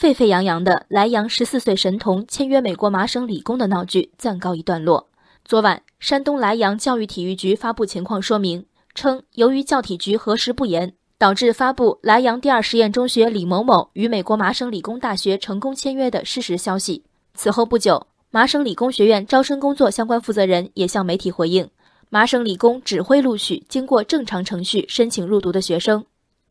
沸沸扬扬的莱阳十四岁神童签约美国麻省理工的闹剧暂告一段落。昨晚，山东莱阳教育体育局发布情况说明称，由于教体局核实不严，导致发布莱阳第二实验中学李某某与美国麻省理工大学成功签约的事实消息。此后不久，麻省理工学院招生工作相关负责人也向媒体回应，麻省理工只会录取经过正常程序申请入读的学生。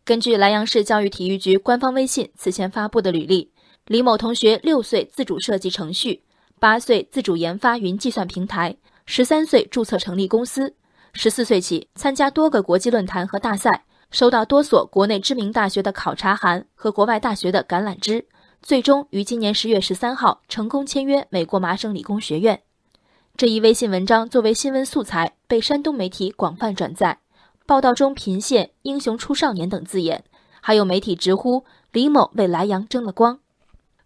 根据莱阳市教育体育局官方微信此前发布的履历，李某同学六岁自主设计程序，八岁自主研发云计算平台，十三岁注册成立公司，十四岁起参加多个国际论坛和大赛，收到多所国内知名大学的考察函和国外大学的橄榄枝，最终于今年十月十三号成功签约美国麻省理工学院。这一微信文章作为新闻素材被山东媒体广泛转载。报道中频现“英雄出少年”等字眼，还有媒体直呼李某为莱阳争了光，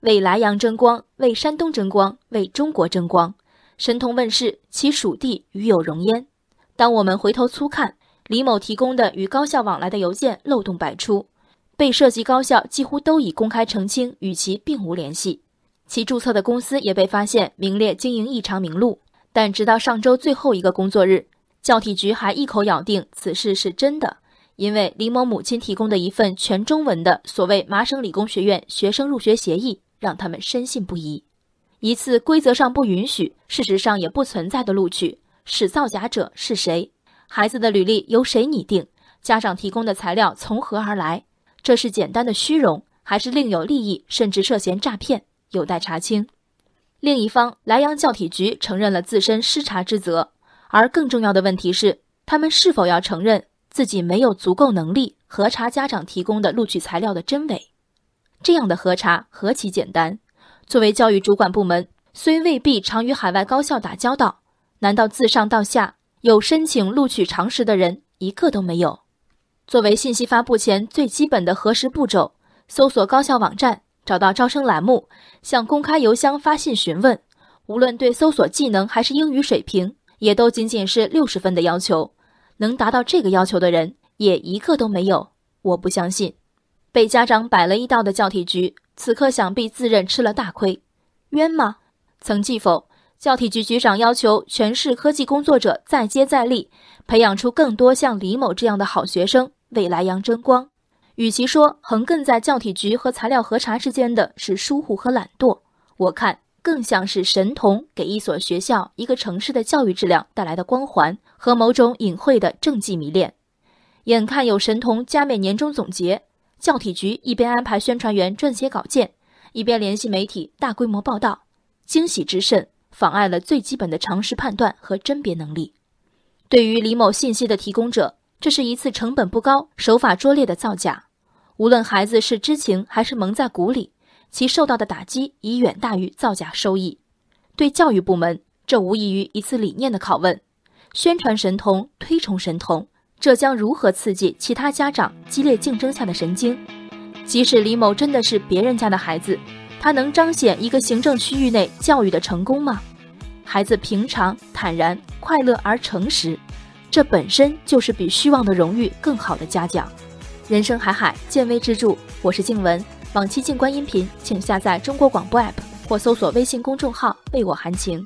为莱阳争光，为山东争光，为中国争光。神童问世，其属地与有荣焉。当我们回头粗看，李某提供的与高校往来的邮件漏洞百出，被涉及高校几乎都已公开澄清与其并无联系，其注册的公司也被发现名列经营异常名录。但直到上周最后一个工作日。教体局还一口咬定此事是真的，因为李某母亲提供的一份全中文的所谓麻省理工学院学生入学协议，让他们深信不疑。一次规则上不允许、事实上也不存在的录取，使造假者是谁？孩子的履历由谁拟定？家长提供的材料从何而来？这是简单的虚荣，还是另有利益，甚至涉嫌诈骗？有待查清。另一方，莱阳教体局承认了自身失察之责。而更重要的问题是，他们是否要承认自己没有足够能力核查家长提供的录取材料的真伪？这样的核查何其简单！作为教育主管部门，虽未必常与海外高校打交道，难道自上到下有申请录取常识的人一个都没有？作为信息发布前最基本的核实步骤，搜索高校网站，找到招生栏目，向公开邮箱发信询问，无论对搜索技能还是英语水平。也都仅仅是六十分的要求，能达到这个要求的人也一个都没有。我不相信，被家长摆了一道的教体局，此刻想必自认吃了大亏，冤吗？曾记否？教体局局长要求全市科技工作者再接再厉，培养出更多像李某这样的好学生，为莱阳争光。与其说横亘在教体局和材料核查之间的是疏忽和懒惰，我看。更像是神童给一所学校、一个城市的教育质量带来的光环和某种隐晦的政绩迷恋。眼看有神童加冕年终总结，教体局一边安排宣传员撰写稿件，一边联系媒体大规模报道，惊喜之甚，妨碍了最基本的常识判断和甄别能力。对于李某信息的提供者，这是一次成本不高、手法拙劣的造假。无论孩子是知情还是蒙在鼓里。其受到的打击已远大于造假收益，对教育部门，这无异于一次理念的拷问。宣传神童，推崇神童，这将如何刺激其他家长激烈竞争下的神经？即使李某真的是别人家的孩子，他能彰显一个行政区域内教育的成功吗？孩子平常、坦然、快乐而诚实，这本身就是比虚妄的荣誉更好的嘉奖。人生海海，见微知著。我是静文。往期静观音频，请下载中国广播 APP 或搜索微信公众号“为我含情”。